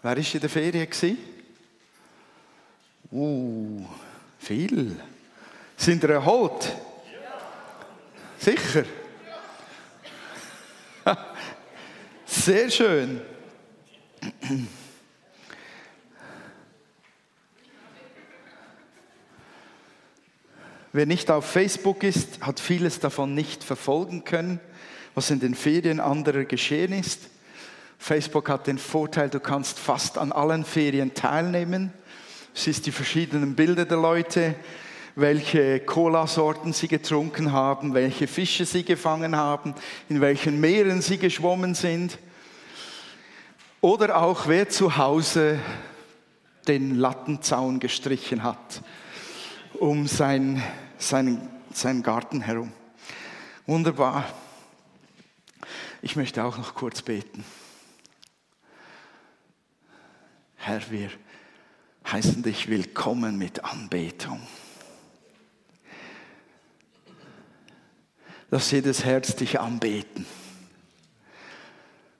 Wer war in der Ferien? Uh, viel. Sind ihr erholt? Sicher? Sehr schön. Wer nicht auf Facebook ist, hat vieles davon nicht verfolgen können, was in den Ferien anderer geschehen ist. Facebook hat den Vorteil, du kannst fast an allen Ferien teilnehmen. Es ist die verschiedenen Bilder der Leute, welche Cola-Sorten sie getrunken haben, welche Fische sie gefangen haben, in welchen Meeren sie geschwommen sind. Oder auch wer zu Hause den Lattenzaun gestrichen hat um sein, seinen, seinen Garten herum. Wunderbar. Ich möchte auch noch kurz beten. Herr, wir heißen dich willkommen mit Anbetung. Lass jedes Herz dich anbeten.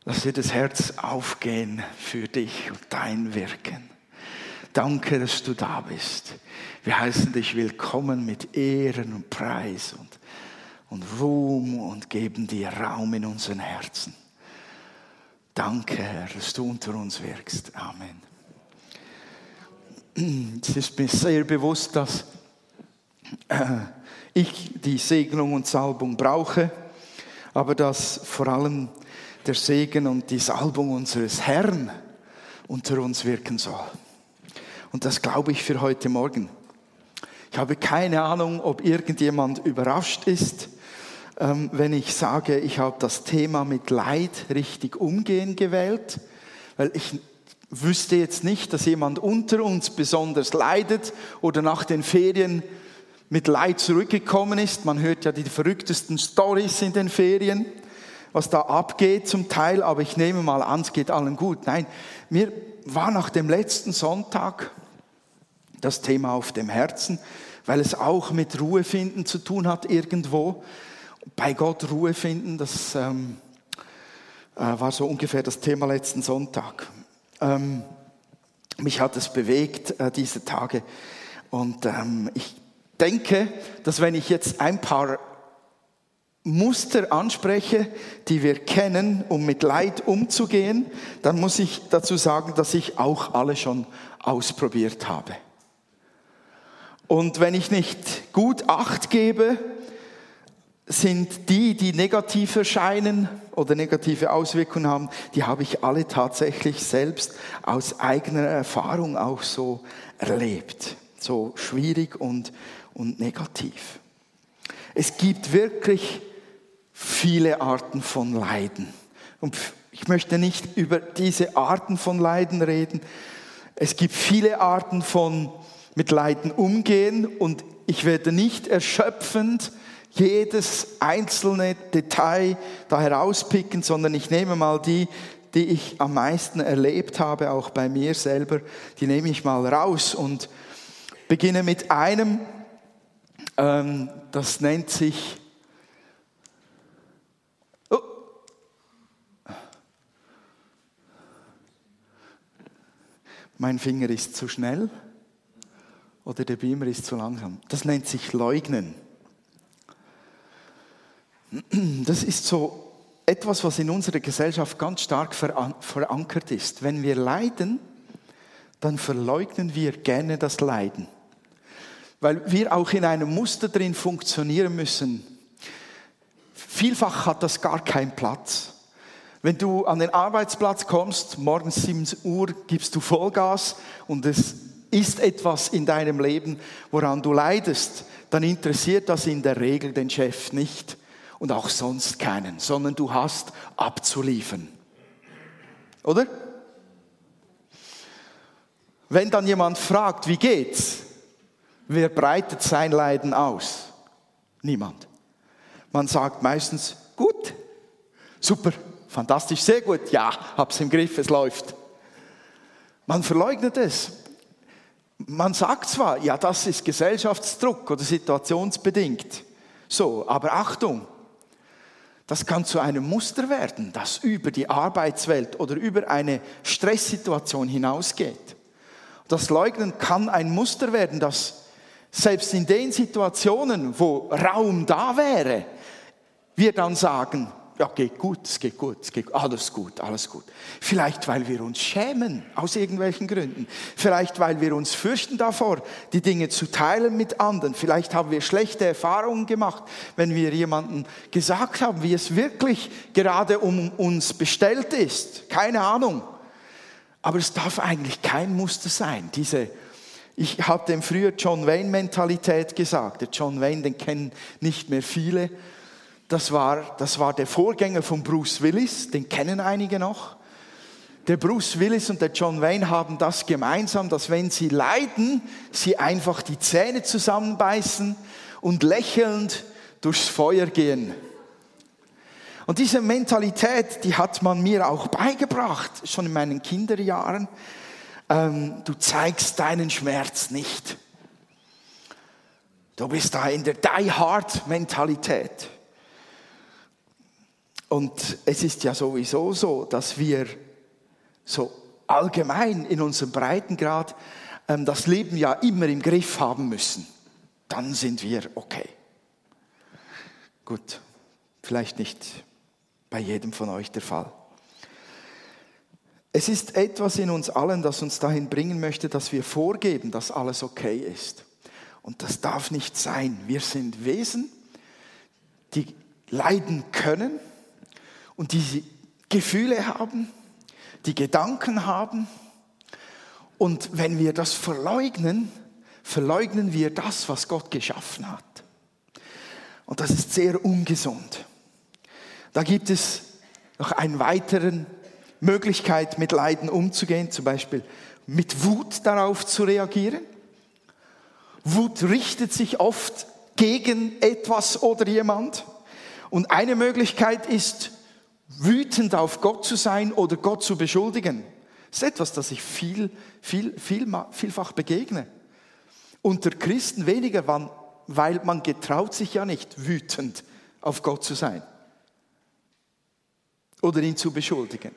Lass jedes Herz aufgehen für dich und dein Wirken. Danke, dass du da bist. Wir heißen dich willkommen mit Ehren und Preis und, und Ruhm und geben dir Raum in unseren Herzen. Danke, Herr, dass du unter uns wirkst. Amen. Es ist mir sehr bewusst, dass äh, ich die Segnung und Salbung brauche, aber dass vor allem der Segen und die Salbung unseres Herrn unter uns wirken soll. Und das glaube ich für heute Morgen. Ich habe keine Ahnung, ob irgendjemand überrascht ist, ähm, wenn ich sage, ich habe das Thema mit Leid richtig umgehen gewählt, weil ich wüsste jetzt nicht, dass jemand unter uns besonders leidet oder nach den Ferien mit Leid zurückgekommen ist. Man hört ja die verrücktesten Stories in den Ferien, was da abgeht zum Teil, aber ich nehme mal an, es geht allen gut. Nein, mir war nach dem letzten Sonntag das Thema auf dem Herzen, weil es auch mit Ruhe finden zu tun hat irgendwo. Bei Gott Ruhe finden, das ähm, äh, war so ungefähr das Thema letzten Sonntag. Ähm, mich hat es bewegt äh, diese Tage und ähm, ich denke, dass wenn ich jetzt ein paar Muster anspreche, die wir kennen, um mit Leid umzugehen, dann muss ich dazu sagen, dass ich auch alle schon ausprobiert habe. Und wenn ich nicht gut Acht gebe, sind die, die negativ erscheinen oder negative Auswirkungen haben, die habe ich alle tatsächlich selbst aus eigener Erfahrung auch so erlebt. So schwierig und, und negativ. Es gibt wirklich viele Arten von Leiden. Und ich möchte nicht über diese Arten von Leiden reden. Es gibt viele Arten von mit Leiden umgehen und ich werde nicht erschöpfend jedes einzelne Detail da herauspicken, sondern ich nehme mal die, die ich am meisten erlebt habe, auch bei mir selber, die nehme ich mal raus und beginne mit einem, ähm, das nennt sich, oh, mein Finger ist zu schnell oder der Beamer ist zu langsam. Das nennt sich Leugnen. Das ist so etwas, was in unserer Gesellschaft ganz stark verankert ist. Wenn wir leiden, dann verleugnen wir gerne das Leiden. Weil wir auch in einem Muster drin funktionieren müssen. Vielfach hat das gar keinen Platz. Wenn du an den Arbeitsplatz kommst, morgens 7 Uhr gibst du Vollgas und es ist etwas in deinem Leben, woran du leidest, dann interessiert das in der Regel den Chef nicht und auch sonst keinen, sondern du hast abzuliefern. Oder? Wenn dann jemand fragt, wie geht's? Wer breitet sein Leiden aus? Niemand. Man sagt meistens, gut, super, fantastisch, sehr gut, ja, hab's im Griff, es läuft. Man verleugnet es. Man sagt zwar, ja, das ist Gesellschaftsdruck oder situationsbedingt. So, aber Achtung, das kann zu einem Muster werden, das über die Arbeitswelt oder über eine Stresssituation hinausgeht. Das Leugnen kann ein Muster werden, das selbst in den Situationen, wo Raum da wäre, wir dann sagen, ja, geht gut, es geht gut, es geht alles gut, alles gut. Vielleicht, weil wir uns schämen, aus irgendwelchen Gründen. Vielleicht, weil wir uns fürchten davor, die Dinge zu teilen mit anderen. Vielleicht haben wir schlechte Erfahrungen gemacht, wenn wir jemandem gesagt haben, wie es wirklich gerade um uns bestellt ist. Keine Ahnung. Aber es darf eigentlich kein Muster sein. Diese, ich habe dem früher John Wayne Mentalität gesagt. Der John Wayne, den kennen nicht mehr viele das war, das war der Vorgänger von Bruce Willis, den kennen einige noch. Der Bruce Willis und der John Wayne haben das gemeinsam, dass wenn sie leiden, sie einfach die Zähne zusammenbeißen und lächelnd durchs Feuer gehen. Und diese Mentalität, die hat man mir auch beigebracht, schon in meinen Kinderjahren. Ähm, du zeigst deinen Schmerz nicht. Du bist da in der Die-Hard-Mentalität. Und es ist ja sowieso so, dass wir so allgemein in unserem Breitengrad ähm, das Leben ja immer im Griff haben müssen. Dann sind wir okay. Gut, vielleicht nicht bei jedem von euch der Fall. Es ist etwas in uns allen, das uns dahin bringen möchte, dass wir vorgeben, dass alles okay ist. Und das darf nicht sein. Wir sind Wesen, die leiden können, und die Gefühle haben, die Gedanken haben. Und wenn wir das verleugnen, verleugnen wir das, was Gott geschaffen hat. Und das ist sehr ungesund. Da gibt es noch eine weitere Möglichkeit, mit Leiden umzugehen, zum Beispiel mit Wut darauf zu reagieren. Wut richtet sich oft gegen etwas oder jemand. Und eine Möglichkeit ist, wütend auf Gott zu sein oder Gott zu beschuldigen. Das ist etwas, das ich viel, viel, viel, vielfach begegne. Unter Christen weniger, weil man getraut sich ja nicht, wütend auf Gott zu sein oder ihn zu beschuldigen.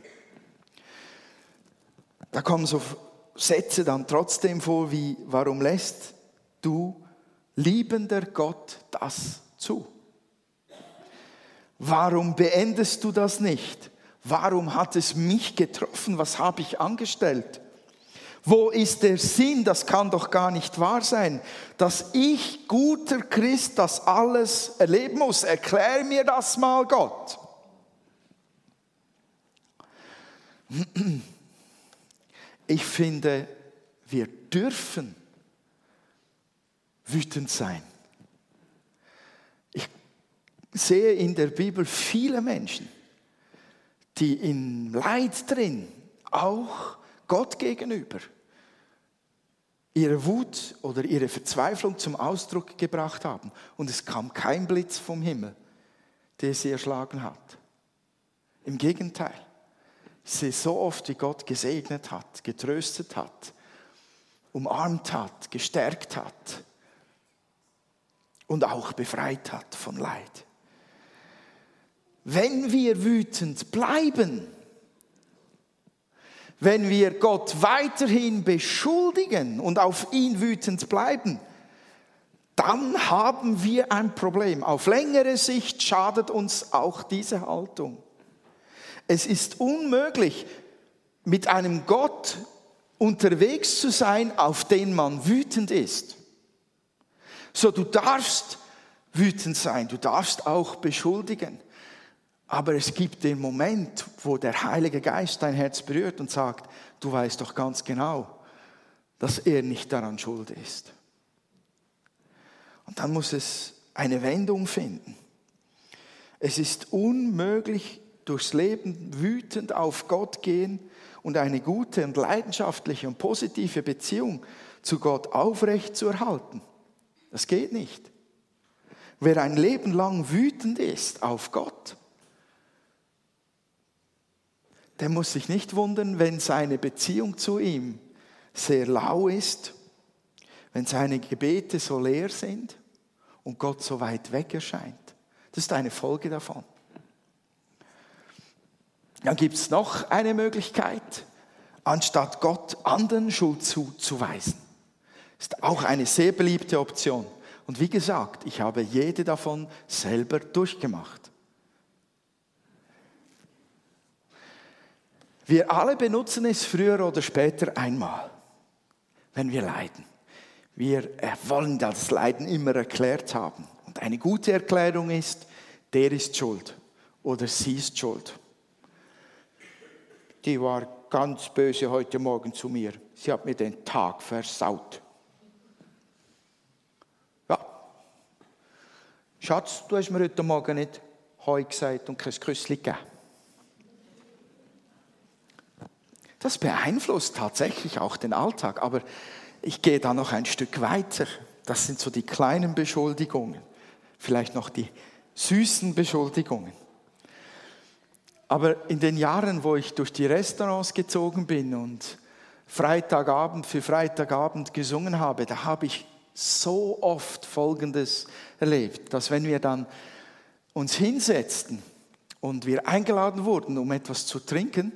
Da kommen so Sätze dann trotzdem vor wie, warum lässt du, liebender Gott, das zu? Warum beendest du das nicht? Warum hat es mich getroffen? Was habe ich angestellt? Wo ist der Sinn? Das kann doch gar nicht wahr sein, dass ich, guter Christ, das alles erleben muss. Erklär mir das mal, Gott. Ich finde, wir dürfen wütend sein sehe in der Bibel viele Menschen, die in Leid drin, auch Gott gegenüber, ihre Wut oder ihre Verzweiflung zum Ausdruck gebracht haben. Und es kam kein Blitz vom Himmel, der sie erschlagen hat. Im Gegenteil, sehe so oft, wie Gott gesegnet hat, getröstet hat, umarmt hat, gestärkt hat und auch befreit hat von Leid. Wenn wir wütend bleiben, wenn wir Gott weiterhin beschuldigen und auf ihn wütend bleiben, dann haben wir ein Problem. Auf längere Sicht schadet uns auch diese Haltung. Es ist unmöglich, mit einem Gott unterwegs zu sein, auf den man wütend ist. So, du darfst wütend sein, du darfst auch beschuldigen. Aber es gibt den Moment, wo der Heilige Geist dein Herz berührt und sagt, du weißt doch ganz genau, dass er nicht daran schuld ist. Und dann muss es eine Wendung finden. Es ist unmöglich, durchs Leben wütend auf Gott gehen und eine gute und leidenschaftliche und positive Beziehung zu Gott aufrecht zu erhalten. Das geht nicht. Wer ein Leben lang wütend ist auf Gott, der muss sich nicht wundern, wenn seine Beziehung zu ihm sehr lau ist, wenn seine Gebete so leer sind und Gott so weit weg erscheint. Das ist eine Folge davon. Dann gibt es noch eine Möglichkeit, anstatt Gott anderen Schuld zuzuweisen. Ist auch eine sehr beliebte Option. Und wie gesagt, ich habe jede davon selber durchgemacht. Wir alle benutzen es früher oder später einmal, wenn wir leiden. Wir wollen das Leiden immer erklärt haben. Und eine gute Erklärung ist, der ist schuld oder sie ist schuld. Die war ganz böse heute Morgen zu mir. Sie hat mir den Tag versaut. Ja. Schatz, du hast mir heute Morgen nicht Heu gesagt und kein Küssli gegeben. Das beeinflusst tatsächlich auch den Alltag, aber ich gehe da noch ein Stück weiter. Das sind so die kleinen Beschuldigungen, vielleicht noch die süßen Beschuldigungen. Aber in den Jahren, wo ich durch die Restaurants gezogen bin und Freitagabend für Freitagabend gesungen habe, da habe ich so oft Folgendes erlebt, dass wenn wir dann uns hinsetzten und wir eingeladen wurden, um etwas zu trinken,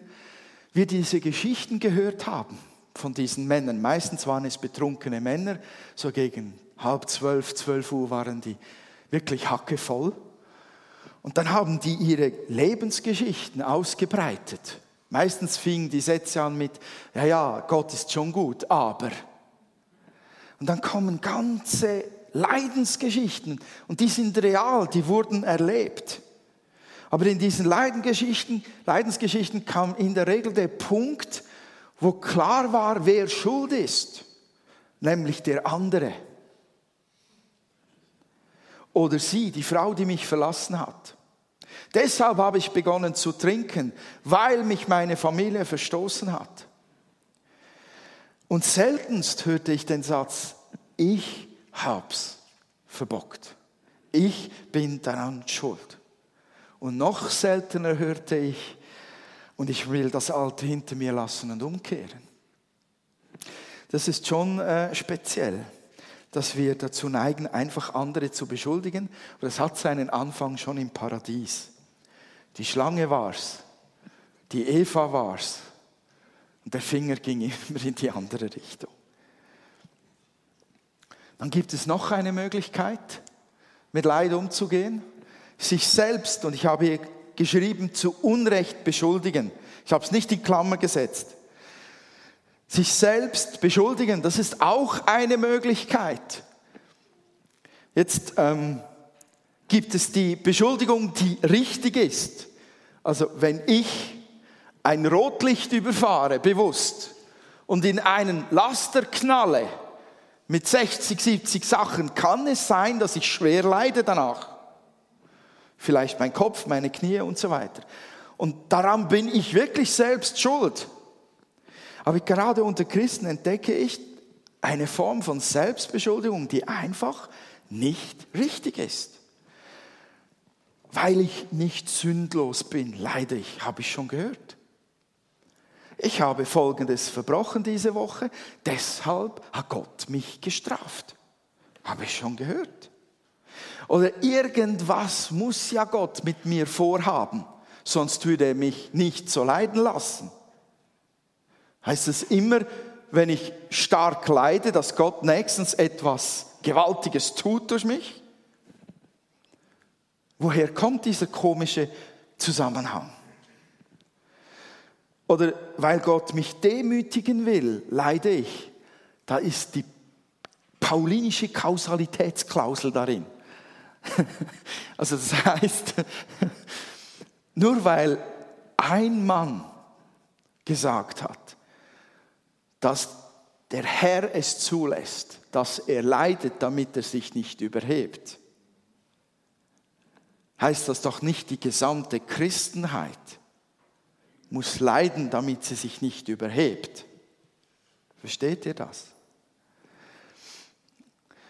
wir diese Geschichten gehört haben von diesen Männern. Meistens waren es betrunkene Männer, so gegen halb zwölf, zwölf Uhr waren die wirklich hackevoll. Und dann haben die ihre Lebensgeschichten ausgebreitet. Meistens fingen die Sätze an mit, ja, ja, Gott ist schon gut, aber. Und dann kommen ganze Leidensgeschichten und die sind real, die wurden erlebt. Aber in diesen Leidensgeschichten, kam in der Regel der Punkt, wo klar war, wer schuld ist, nämlich der andere oder sie, die Frau, die mich verlassen hat. Deshalb habe ich begonnen zu trinken, weil mich meine Familie verstoßen hat. Und seltenst hörte ich den Satz, ich hab's verbockt. Ich bin daran schuld. Und noch seltener hörte ich, und ich will das Alte hinter mir lassen und umkehren. Das ist schon äh, speziell dass wir dazu neigen, einfach andere zu beschuldigen. Aber es hat seinen Anfang schon im Paradies. Die Schlange war's, die Eva war's. Und der Finger ging immer in die andere Richtung. Dann gibt es noch eine Möglichkeit, mit Leid umzugehen. Sich selbst, und ich habe hier geschrieben, zu Unrecht beschuldigen. Ich habe es nicht in Klammer gesetzt sich selbst beschuldigen, das ist auch eine Möglichkeit. Jetzt ähm, gibt es die Beschuldigung, die richtig ist. Also wenn ich ein Rotlicht überfahre, bewusst, und in einen Laster knalle mit 60, 70 Sachen, kann es sein, dass ich schwer leide danach. Vielleicht mein Kopf, meine Knie und so weiter. Und daran bin ich wirklich selbst schuld. Aber gerade unter Christen entdecke ich eine Form von Selbstbeschuldigung, die einfach nicht richtig ist. Weil ich nicht sündlos bin, leide ich, habe ich schon gehört. Ich habe Folgendes verbrochen diese Woche, deshalb hat Gott mich gestraft. Habe ich schon gehört. Oder irgendwas muss ja Gott mit mir vorhaben, sonst würde er mich nicht so leiden lassen. Heißt es immer, wenn ich stark leide, dass Gott nächstens etwas Gewaltiges tut durch mich? Woher kommt dieser komische Zusammenhang? Oder weil Gott mich demütigen will, leide ich. Da ist die paulinische Kausalitätsklausel darin. Also das heißt, nur weil ein Mann gesagt hat, dass der Herr es zulässt, dass er leidet, damit er sich nicht überhebt, heißt das doch nicht, die gesamte Christenheit muss leiden, damit sie sich nicht überhebt. Versteht ihr das?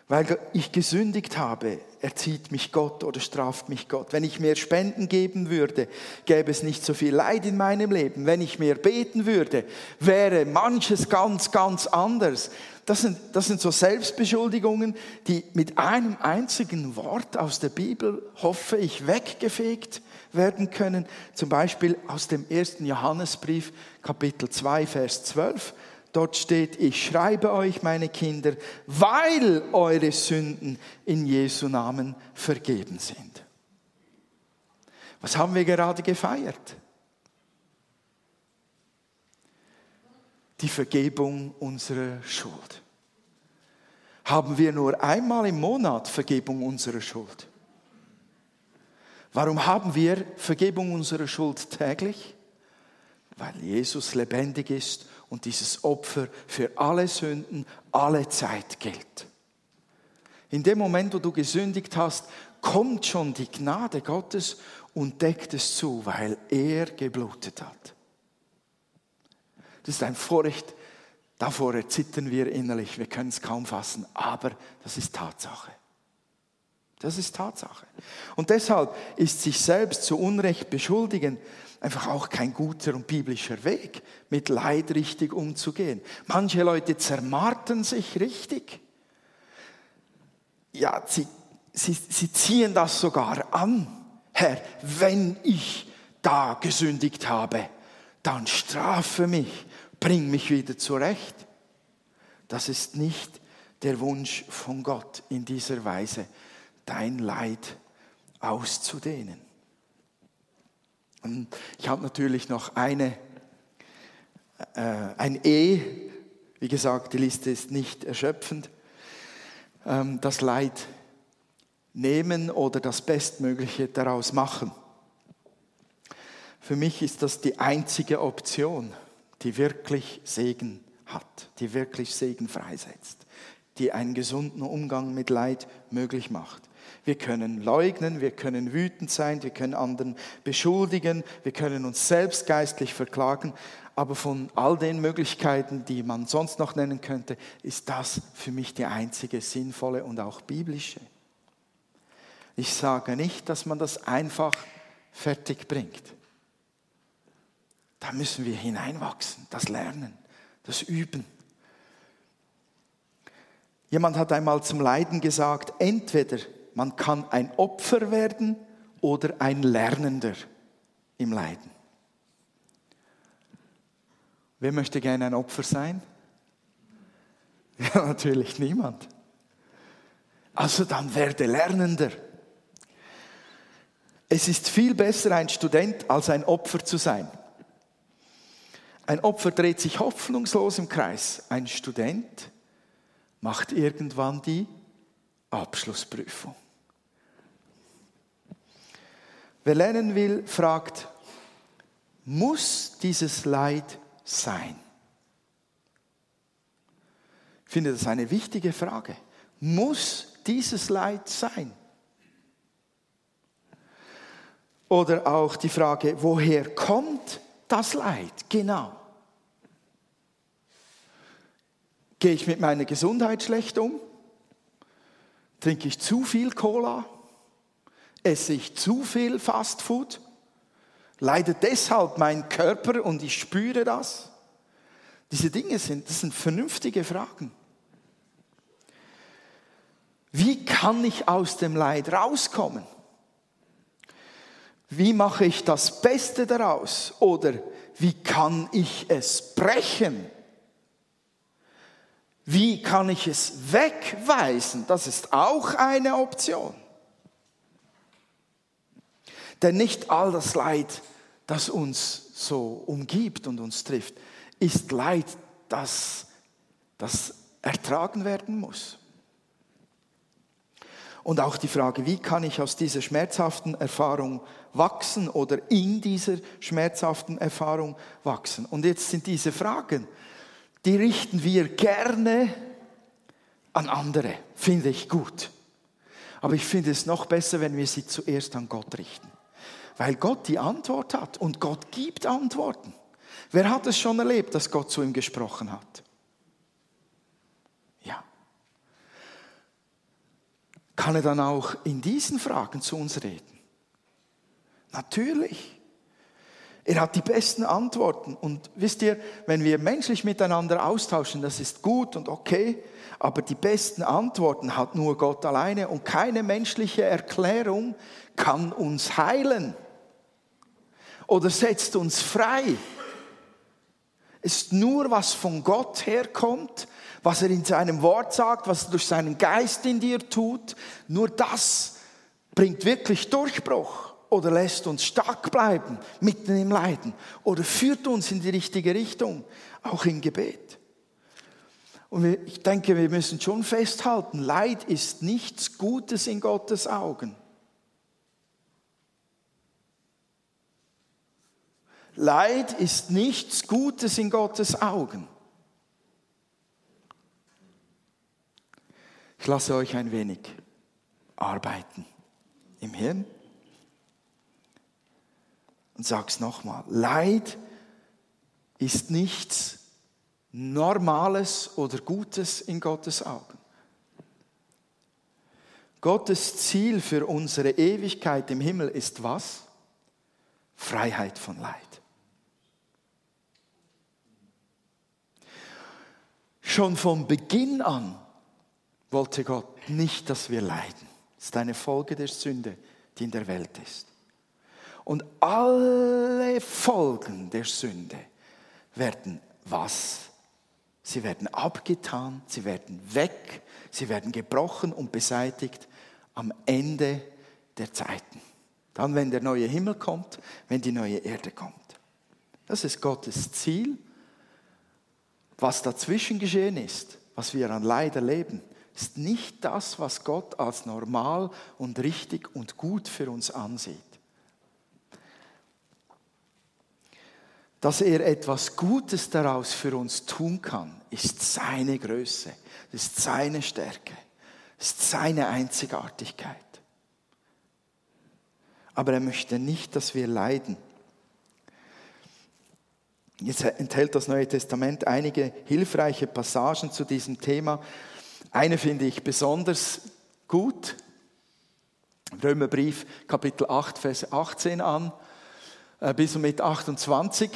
Weil ich gesündigt habe, erzieht mich Gott oder straft mich Gott. Wenn ich mehr Spenden geben würde, gäbe es nicht so viel Leid in meinem Leben. Wenn ich mehr beten würde, wäre manches ganz, ganz anders. Das sind, das sind so Selbstbeschuldigungen, die mit einem einzigen Wort aus der Bibel, hoffe ich, weggefegt werden können. Zum Beispiel aus dem ersten Johannesbrief, Kapitel 2, Vers 12. Dort steht, ich schreibe euch, meine Kinder, weil eure Sünden in Jesu Namen vergeben sind. Was haben wir gerade gefeiert? Die Vergebung unserer Schuld. Haben wir nur einmal im Monat Vergebung unserer Schuld? Warum haben wir Vergebung unserer Schuld täglich? Weil Jesus lebendig ist und dieses Opfer für alle Sünden alle Zeit gilt. In dem Moment, wo du gesündigt hast, kommt schon die Gnade Gottes und deckt es zu, weil er geblutet hat. Das ist ein Vorrecht, davor erzittern wir innerlich, wir können es kaum fassen, aber das ist Tatsache. Das ist Tatsache. Und deshalb ist sich selbst zu Unrecht beschuldigen einfach auch kein guter und biblischer Weg, mit Leid richtig umzugehen. Manche Leute zermarten sich richtig. Ja, sie, sie, sie ziehen das sogar an. Herr, wenn ich da gesündigt habe, dann strafe mich, bring mich wieder zurecht. Das ist nicht der Wunsch von Gott in dieser Weise, dein Leid auszudehnen. Und ich habe natürlich noch eine, äh, ein E. Wie gesagt, die Liste ist nicht erschöpfend. Ähm, das Leid nehmen oder das Bestmögliche daraus machen. Für mich ist das die einzige Option, die wirklich Segen hat, die wirklich Segen freisetzt, die einen gesunden Umgang mit Leid möglich macht. Wir können leugnen, wir können wütend sein, wir können anderen beschuldigen, wir können uns selbst geistlich verklagen. Aber von all den Möglichkeiten, die man sonst noch nennen könnte, ist das für mich die einzige sinnvolle und auch biblische. Ich sage nicht, dass man das einfach fertig bringt. Da müssen wir hineinwachsen, das Lernen, das Üben. Jemand hat einmal zum Leiden gesagt, entweder man kann ein Opfer werden oder ein Lernender im Leiden. Wer möchte gerne ein Opfer sein? Ja, natürlich niemand. Also dann werde Lernender. Es ist viel besser, ein Student als ein Opfer zu sein. Ein Opfer dreht sich hoffnungslos im Kreis. Ein Student macht irgendwann die Abschlussprüfung. Wer lernen will, fragt, muss dieses Leid sein? Ich finde das eine wichtige Frage. Muss dieses Leid sein? Oder auch die Frage, woher kommt das Leid? Genau. Gehe ich mit meiner Gesundheit schlecht um? Trinke ich zu viel Cola? Esse ich zu viel Fastfood? Leidet deshalb mein Körper und ich spüre das? Diese Dinge sind, das sind vernünftige Fragen. Wie kann ich aus dem Leid rauskommen? Wie mache ich das Beste daraus? Oder wie kann ich es brechen? Wie kann ich es wegweisen? Das ist auch eine Option. Denn nicht all das Leid, das uns so umgibt und uns trifft, ist Leid, das, das ertragen werden muss. Und auch die Frage, wie kann ich aus dieser schmerzhaften Erfahrung wachsen oder in dieser schmerzhaften Erfahrung wachsen. Und jetzt sind diese Fragen, die richten wir gerne an andere, finde ich gut. Aber ich finde es noch besser, wenn wir sie zuerst an Gott richten weil Gott die Antwort hat und Gott gibt Antworten. Wer hat es schon erlebt, dass Gott zu ihm gesprochen hat? Ja. kann er dann auch in diesen Fragen zu uns reden? Natürlich. Er hat die besten Antworten. Und wisst ihr, wenn wir menschlich miteinander austauschen, das ist gut und okay, aber die besten Antworten hat nur Gott alleine und keine menschliche Erklärung kann uns heilen oder setzt uns frei. Ist nur, was von Gott herkommt, was er in seinem Wort sagt, was er durch seinen Geist in dir tut. Nur das bringt wirklich Durchbruch oder lässt uns stark bleiben mitten im Leiden oder führt uns in die richtige Richtung, auch im Gebet. Und ich denke, wir müssen schon festhalten, Leid ist nichts Gutes in Gottes Augen. Leid ist nichts Gutes in Gottes Augen. Ich lasse euch ein wenig arbeiten im Hirn und sag's nochmal. Leid ist nichts Normales oder Gutes in Gottes Augen. Gottes Ziel für unsere Ewigkeit im Himmel ist was? Freiheit von Leid. Schon von Beginn an wollte Gott nicht, dass wir leiden. Das ist eine Folge der Sünde, die in der Welt ist. Und alle Folgen der Sünde werden was? Sie werden abgetan, sie werden weg, sie werden gebrochen und beseitigt am Ende der Zeiten. Dann, wenn der neue Himmel kommt, wenn die neue Erde kommt. Das ist Gottes Ziel. Was dazwischen geschehen ist, was wir an Leid erleben, ist nicht das, was Gott als normal und richtig und gut für uns ansieht. dass er etwas Gutes daraus für uns tun kann, ist seine Größe, ist seine Stärke, ist seine Einzigartigkeit. Aber er möchte nicht, dass wir leiden. Jetzt enthält das Neue Testament einige hilfreiche Passagen zu diesem Thema. Eine finde ich besonders gut. Römerbrief Kapitel 8, Vers 18 an. Äh, bis und mit 28.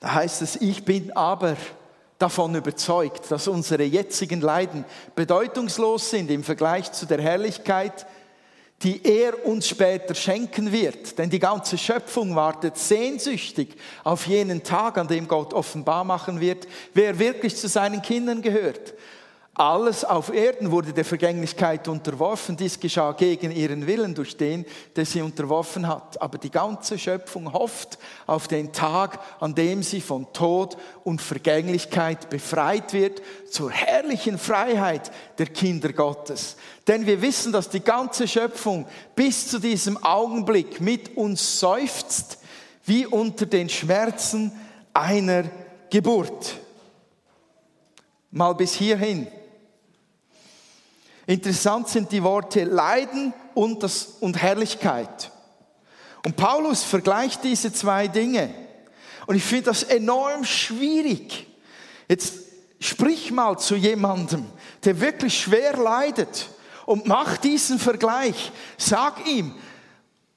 Da heißt es, ich bin aber davon überzeugt, dass unsere jetzigen Leiden bedeutungslos sind im Vergleich zu der Herrlichkeit, die er uns später schenken wird. Denn die ganze Schöpfung wartet sehnsüchtig auf jenen Tag, an dem Gott offenbar machen wird, wer wirklich zu seinen Kindern gehört. Alles auf Erden wurde der Vergänglichkeit unterworfen. Dies geschah gegen ihren Willen durch den, der sie unterworfen hat. Aber die ganze Schöpfung hofft auf den Tag, an dem sie von Tod und Vergänglichkeit befreit wird, zur herrlichen Freiheit der Kinder Gottes. Denn wir wissen, dass die ganze Schöpfung bis zu diesem Augenblick mit uns seufzt, wie unter den Schmerzen einer Geburt. Mal bis hierhin. Interessant sind die Worte Leiden und, das, und Herrlichkeit. Und Paulus vergleicht diese zwei Dinge. Und ich finde das enorm schwierig. Jetzt sprich mal zu jemandem, der wirklich schwer leidet und mach diesen Vergleich. Sag ihm,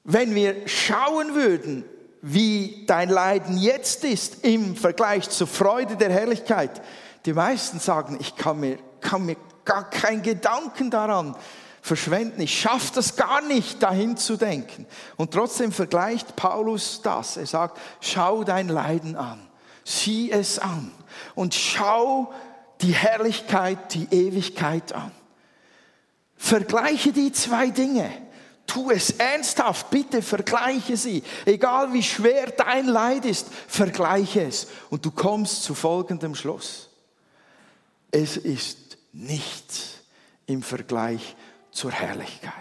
wenn wir schauen würden, wie dein Leiden jetzt ist im Vergleich zur Freude der Herrlichkeit, die meisten sagen, ich kann mir, kann mir gar keinen Gedanken daran verschwenden. Ich schaffe das gar nicht, dahin zu denken. Und trotzdem vergleicht Paulus das. Er sagt, schau dein Leiden an. Sieh es an. Und schau die Herrlichkeit, die Ewigkeit an. Vergleiche die zwei Dinge. Tu es ernsthaft, bitte vergleiche sie. Egal wie schwer dein Leid ist, vergleiche es. Und du kommst zu folgendem Schluss. Es ist nichts im Vergleich zur Herrlichkeit.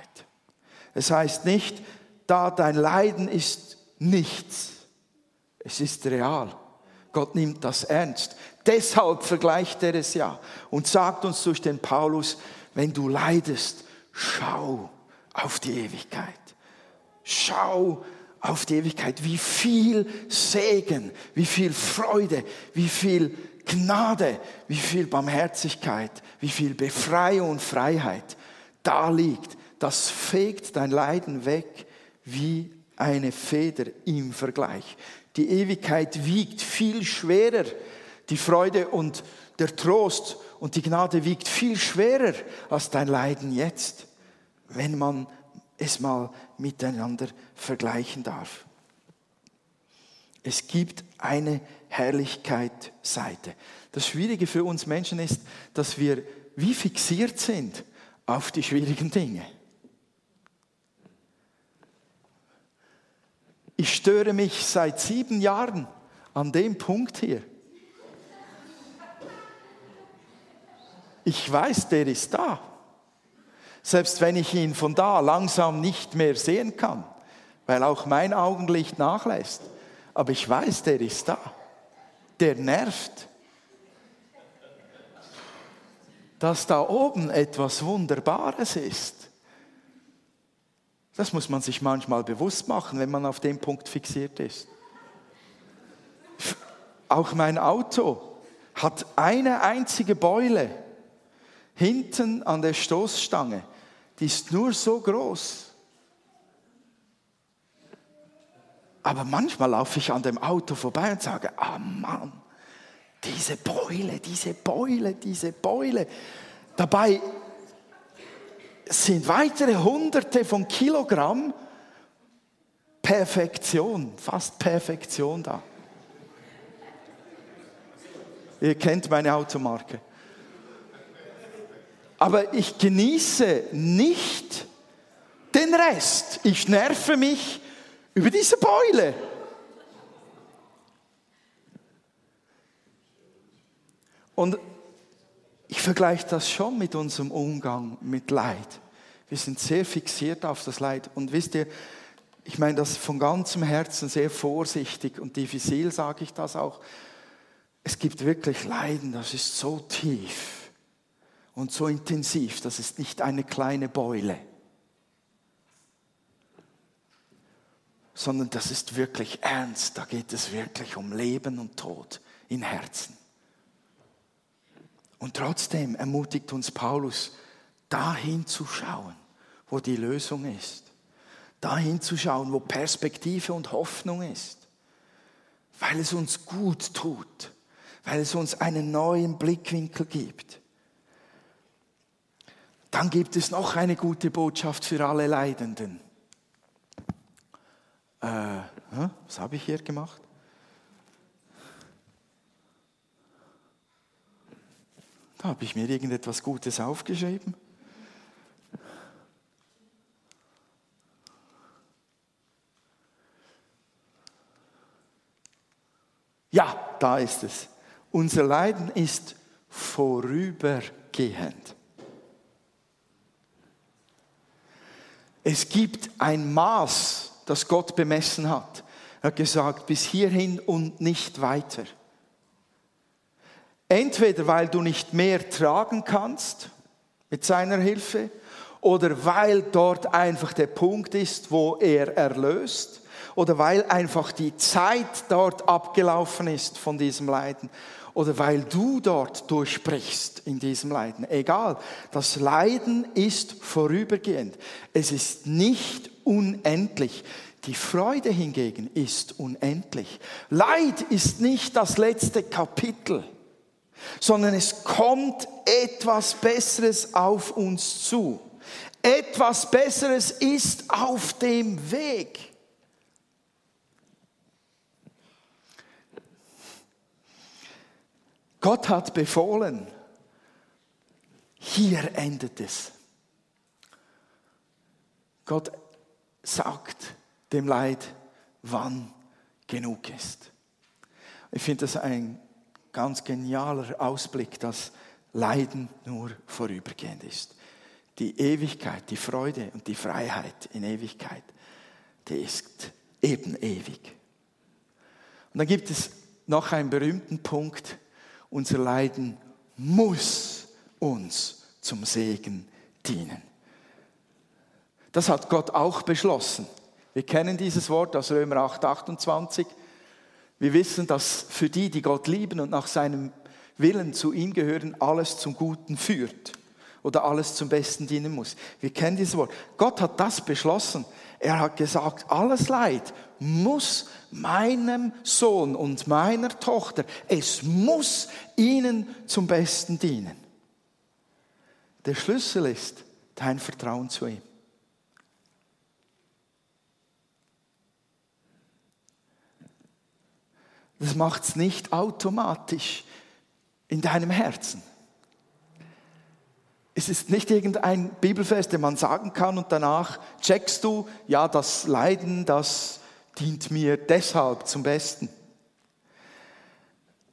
Es heißt nicht, da dein Leiden ist nichts. Es ist real. Gott nimmt das ernst. Deshalb vergleicht er es ja und sagt uns durch den Paulus, wenn du leidest, schau auf die Ewigkeit. Schau auf die Ewigkeit, wie viel Segen, wie viel Freude, wie viel Gnade, wie viel Barmherzigkeit, wie viel Befreiung und Freiheit da liegt, das fegt dein Leiden weg wie eine Feder im Vergleich. Die Ewigkeit wiegt viel schwerer. Die Freude und der Trost und die Gnade wiegt viel schwerer als dein Leiden jetzt, wenn man es mal miteinander vergleichen darf. Es gibt eine Herrlichkeit-Seite. Das Schwierige für uns Menschen ist, dass wir wie fixiert sind auf die schwierigen Dinge. Ich störe mich seit sieben Jahren an dem Punkt hier. Ich weiß, der ist da. Selbst wenn ich ihn von da langsam nicht mehr sehen kann, weil auch mein Augenlicht nachlässt. Aber ich weiß, der ist da. Der nervt. Dass da oben etwas Wunderbares ist. Das muss man sich manchmal bewusst machen, wenn man auf dem Punkt fixiert ist. Auch mein Auto hat eine einzige Beule hinten an der Stoßstange. Die ist nur so groß. Aber manchmal laufe ich an dem Auto vorbei und sage, ah Mann, diese Beule, diese Beule, diese Beule. Dabei sind weitere Hunderte von Kilogramm Perfektion, fast Perfektion da. Ihr kennt meine Automarke. Aber ich genieße nicht den Rest. Ich nerve mich über diese Beule. Und ich vergleiche das schon mit unserem Umgang mit Leid. Wir sind sehr fixiert auf das Leid. Und wisst ihr, ich meine das von ganzem Herzen sehr vorsichtig und diffizil sage ich das auch. Es gibt wirklich Leiden, das ist so tief und so intensiv, das ist nicht eine kleine Beule, sondern das ist wirklich ernst, da geht es wirklich um Leben und Tod in Herzen. Und trotzdem ermutigt uns Paulus, dahin zu schauen, wo die Lösung ist. Dahin zu schauen, wo Perspektive und Hoffnung ist. Weil es uns gut tut. Weil es uns einen neuen Blickwinkel gibt. Dann gibt es noch eine gute Botschaft für alle Leidenden. Äh, was habe ich hier gemacht? Da habe ich mir irgendetwas Gutes aufgeschrieben. Ja, da ist es. Unser Leiden ist vorübergehend. Es gibt ein Maß, das Gott bemessen hat. Er hat gesagt, bis hierhin und nicht weiter. Entweder weil du nicht mehr tragen kannst mit seiner Hilfe oder weil dort einfach der Punkt ist, wo er erlöst oder weil einfach die Zeit dort abgelaufen ist von diesem Leiden oder weil du dort durchbrichst in diesem Leiden. Egal, das Leiden ist vorübergehend. Es ist nicht unendlich. Die Freude hingegen ist unendlich. Leid ist nicht das letzte Kapitel sondern es kommt etwas Besseres auf uns zu. Etwas Besseres ist auf dem Weg. Gott hat befohlen, hier endet es. Gott sagt dem Leid, wann genug ist. Ich finde das ein ganz genialer Ausblick, dass Leiden nur vorübergehend ist. Die Ewigkeit, die Freude und die Freiheit in Ewigkeit, die ist eben ewig. Und dann gibt es noch einen berühmten Punkt, unser Leiden muss uns zum Segen dienen. Das hat Gott auch beschlossen. Wir kennen dieses Wort aus Römer 8, 28. Wir wissen, dass für die, die Gott lieben und nach seinem Willen zu ihm gehören, alles zum Guten führt. oder alles zum Besten dienen muss. Wir kennen dieses Wort. Gott hat das beschlossen. Er hat gesagt, alles Leid muss meinem Sohn und meiner Tochter, es muss ihnen zum Besten dienen. Der Schlüssel ist dein Vertrauen zu ihm. Das macht es nicht automatisch in deinem Herzen. Es ist nicht irgendein Bibelfest, den man sagen kann und danach checkst du, ja, das Leiden, das dient mir deshalb zum Besten.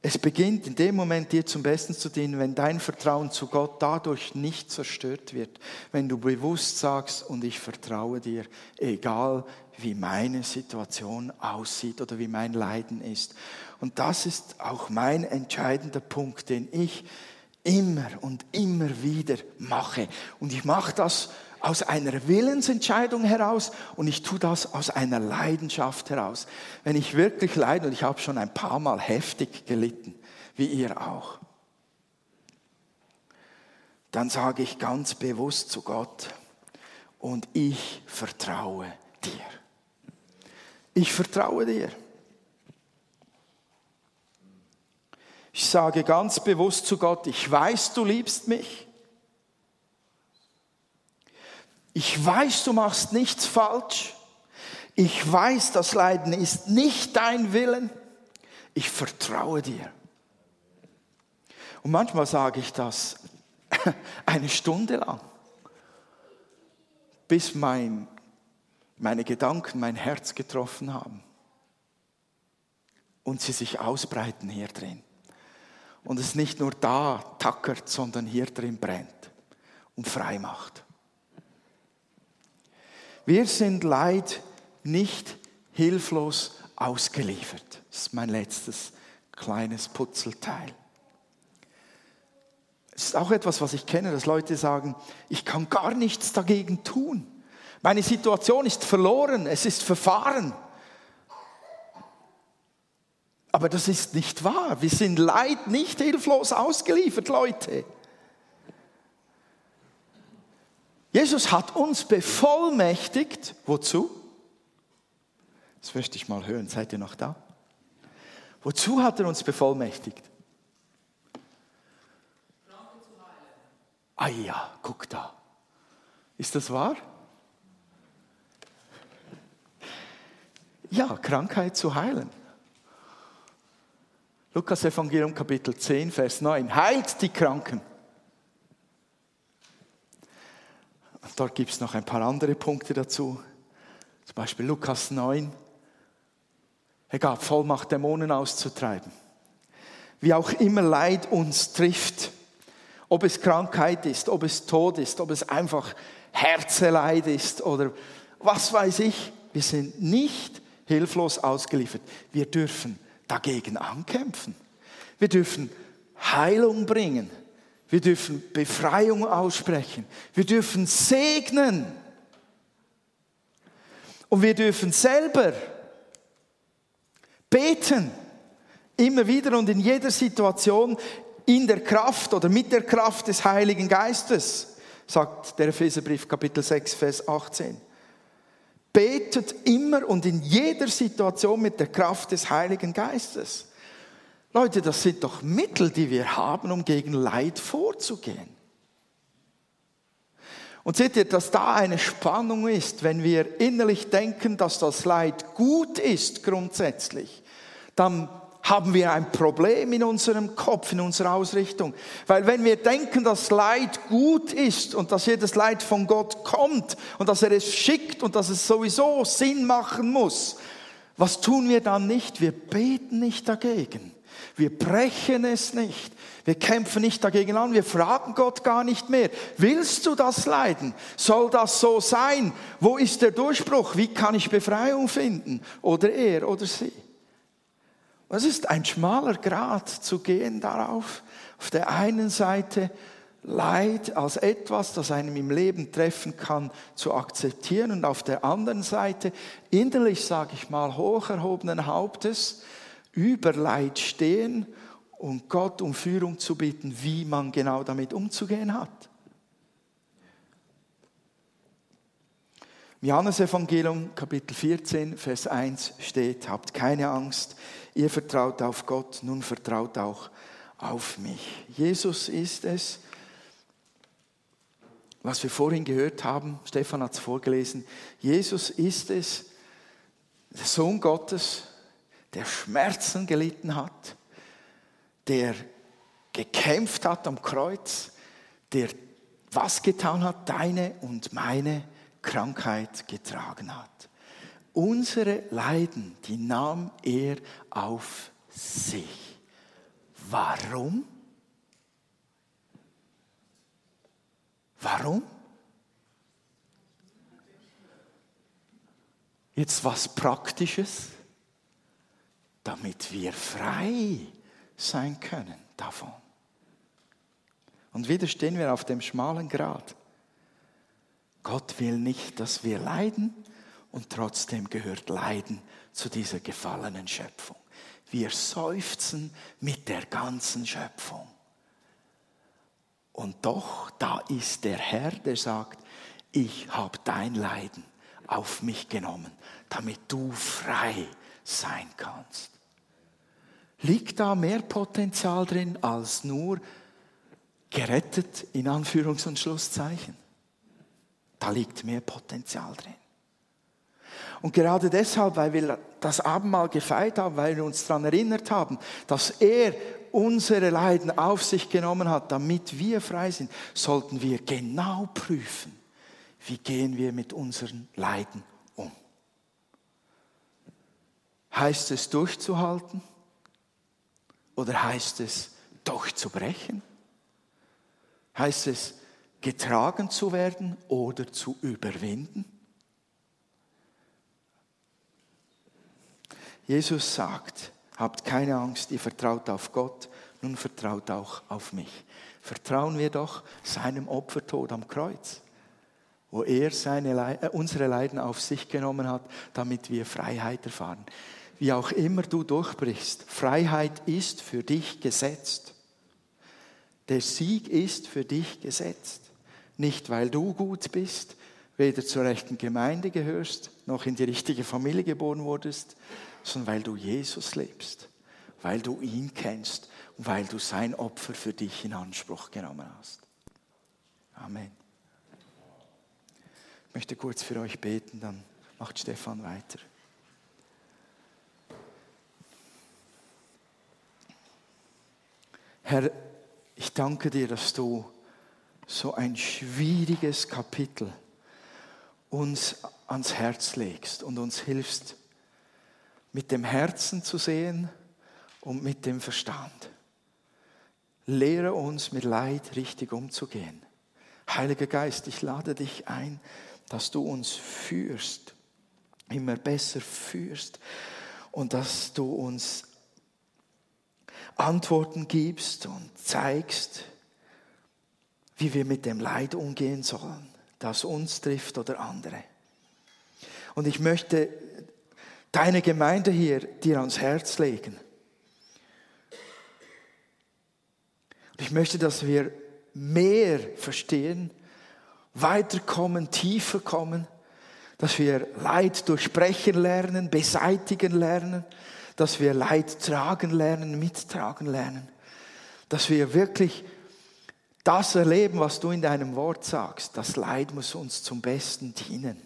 Es beginnt in dem Moment dir zum Besten zu dienen, wenn dein Vertrauen zu Gott dadurch nicht zerstört wird. Wenn du bewusst sagst, und ich vertraue dir, egal wie meine Situation aussieht oder wie mein Leiden ist. Und das ist auch mein entscheidender Punkt, den ich immer und immer wieder mache. Und ich mache das aus einer Willensentscheidung heraus und ich tue das aus einer Leidenschaft heraus. Wenn ich wirklich leide, und ich habe schon ein paar Mal heftig gelitten, wie ihr auch, dann sage ich ganz bewusst zu Gott, und ich vertraue dir. Ich vertraue dir. Ich sage ganz bewusst zu Gott, ich weiß, du liebst mich. Ich weiß, du machst nichts falsch. Ich weiß, das Leiden ist nicht dein Willen. Ich vertraue dir. Und manchmal sage ich das eine Stunde lang, bis mein, meine Gedanken mein Herz getroffen haben und sie sich ausbreiten hier drin und es nicht nur da tackert, sondern hier drin brennt und frei macht. Wir sind Leid nicht hilflos ausgeliefert. Das ist mein letztes kleines Putzelteil. Es ist auch etwas, was ich kenne, dass Leute sagen, ich kann gar nichts dagegen tun. Meine Situation ist verloren, es ist verfahren. Aber das ist nicht wahr. Wir sind Leid nicht hilflos ausgeliefert, Leute. Jesus hat uns bevollmächtigt. Wozu? Das möchte ich mal hören. Seid ihr noch da? Wozu hat er uns bevollmächtigt? Ah ja, guck da. Ist das wahr? Ja, Krankheit zu heilen. Lukas Evangelium Kapitel 10, Vers 9. Heilt die Kranken. Und dort gibt es noch ein paar andere Punkte dazu. Zum Beispiel Lukas 9. Er gab Vollmacht, Dämonen auszutreiben. Wie auch immer Leid uns trifft, ob es Krankheit ist, ob es Tod ist, ob es einfach Herzeleid ist oder was weiß ich, wir sind nicht hilflos ausgeliefert. Wir dürfen dagegen ankämpfen. Wir dürfen Heilung bringen. Wir dürfen Befreiung aussprechen. Wir dürfen segnen. Und wir dürfen selber beten. Immer wieder und in jeder Situation in der Kraft oder mit der Kraft des Heiligen Geistes, sagt der Epheserbrief Kapitel 6, Vers 18. Betet immer und in jeder Situation mit der Kraft des Heiligen Geistes. Leute, das sind doch Mittel, die wir haben, um gegen Leid vorzugehen. Und seht ihr, dass da eine Spannung ist, wenn wir innerlich denken, dass das Leid gut ist grundsätzlich, dann haben wir ein Problem in unserem Kopf, in unserer Ausrichtung. Weil wenn wir denken, dass Leid gut ist und dass jedes Leid von Gott kommt und dass er es schickt und dass es sowieso Sinn machen muss, was tun wir dann nicht? Wir beten nicht dagegen. Wir brechen es nicht. Wir kämpfen nicht dagegen an. Wir fragen Gott gar nicht mehr. Willst du das leiden? Soll das so sein? Wo ist der Durchbruch? Wie kann ich Befreiung finden? Oder er oder sie? Es ist ein schmaler Grad zu gehen darauf. Auf der einen Seite Leid als etwas, das einem im Leben treffen kann, zu akzeptieren und auf der anderen Seite innerlich, sage ich mal, hoch erhobenen Hauptes über Leid stehen und Gott um Führung zu bitten, wie man genau damit umzugehen hat. Im Johannesevangelium Kapitel 14, Vers 1 steht, habt keine Angst, ihr vertraut auf Gott, nun vertraut auch auf mich. Jesus ist es, was wir vorhin gehört haben, Stefan hat es vorgelesen, Jesus ist es, der Sohn Gottes, der Schmerzen gelitten hat, der gekämpft hat am Kreuz, der was getan hat, deine und meine Krankheit getragen hat. Unsere Leiden, die nahm er auf sich. Warum? Warum? Jetzt was Praktisches, damit wir frei sein können davon. Und wieder stehen wir auf dem schmalen Grat. Gott will nicht, dass wir leiden und trotzdem gehört Leiden zu dieser gefallenen Schöpfung. Wir seufzen mit der ganzen Schöpfung. Und doch, da ist der Herr, der sagt, ich habe dein Leiden auf mich genommen, damit du frei sein kannst. Liegt da mehr Potenzial drin als nur gerettet in Anführungs- und Schlusszeichen? Da liegt mehr Potenzial drin. Und gerade deshalb, weil wir das Abendmahl gefeiert haben, weil wir uns daran erinnert haben, dass er unsere Leiden auf sich genommen hat, damit wir frei sind, sollten wir genau prüfen, wie gehen wir mit unseren Leiden um. Heißt es durchzuhalten oder heißt es durchzubrechen? Heißt es getragen zu werden oder zu überwinden? Jesus sagt, habt keine Angst, ihr vertraut auf Gott, nun vertraut auch auf mich. Vertrauen wir doch seinem Opfertod am Kreuz, wo er seine, äh, unsere Leiden auf sich genommen hat, damit wir Freiheit erfahren. Wie auch immer du durchbrichst, Freiheit ist für dich gesetzt. Der Sieg ist für dich gesetzt. Nicht, weil du gut bist, weder zur rechten Gemeinde gehörst, noch in die richtige Familie geboren wurdest, sondern weil du Jesus lebst, weil du ihn kennst und weil du sein Opfer für dich in Anspruch genommen hast. Amen. Ich möchte kurz für euch beten, dann macht Stefan weiter. Herr, ich danke dir, dass du so ein schwieriges Kapitel uns ans Herz legst und uns hilfst, mit dem Herzen zu sehen und mit dem Verstand. Lehre uns mit Leid richtig umzugehen. Heiliger Geist, ich lade dich ein, dass du uns führst, immer besser führst und dass du uns Antworten gibst und zeigst, wie wir mit dem Leid umgehen sollen, das uns trifft oder andere. Und ich möchte deine Gemeinde hier dir ans Herz legen. Und ich möchte, dass wir mehr verstehen, weiterkommen, tiefer kommen, dass wir Leid durchbrechen lernen, beseitigen lernen, dass wir Leid tragen lernen, mittragen lernen, dass wir wirklich das erleben, was du in deinem Wort sagst. Das Leid muss uns zum Besten dienen.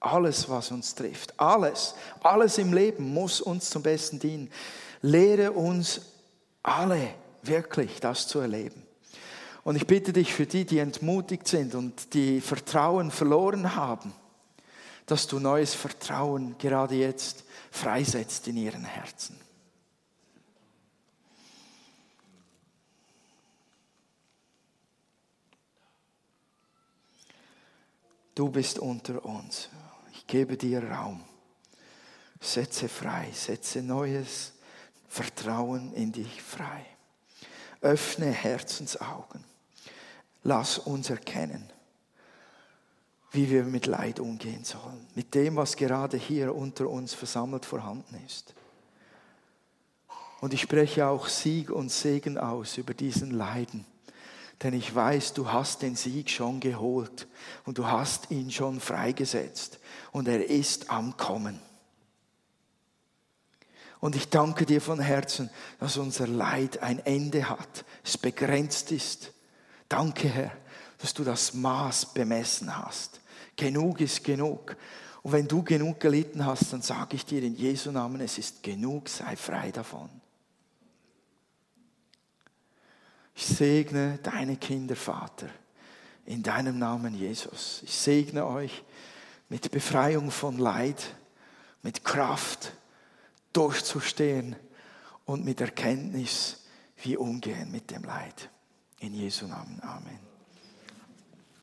Alles, was uns trifft, alles, alles im Leben muss uns zum Besten dienen. Lehre uns alle wirklich das zu erleben. Und ich bitte dich für die, die entmutigt sind und die Vertrauen verloren haben, dass du neues Vertrauen gerade jetzt freisetzt in ihren Herzen. Du bist unter uns. Ich gebe dir Raum. Setze frei, setze neues Vertrauen in dich frei. Öffne Herzensaugen. Lass uns erkennen, wie wir mit Leid umgehen sollen. Mit dem, was gerade hier unter uns versammelt vorhanden ist. Und ich spreche auch Sieg und Segen aus über diesen Leiden denn ich weiß, du hast den Sieg schon geholt und du hast ihn schon freigesetzt und er ist am Kommen. Und ich danke dir von Herzen, dass unser Leid ein Ende hat, es begrenzt ist. Danke, Herr, dass du das Maß bemessen hast. Genug ist genug. Und wenn du genug gelitten hast, dann sage ich dir in Jesu Namen, es ist genug, sei frei davon. Ich segne deine Kinder, Vater, in deinem Namen Jesus. Ich segne euch mit Befreiung von Leid, mit Kraft durchzustehen und mit Erkenntnis, wie umgehen mit dem Leid. In Jesu Namen. Amen.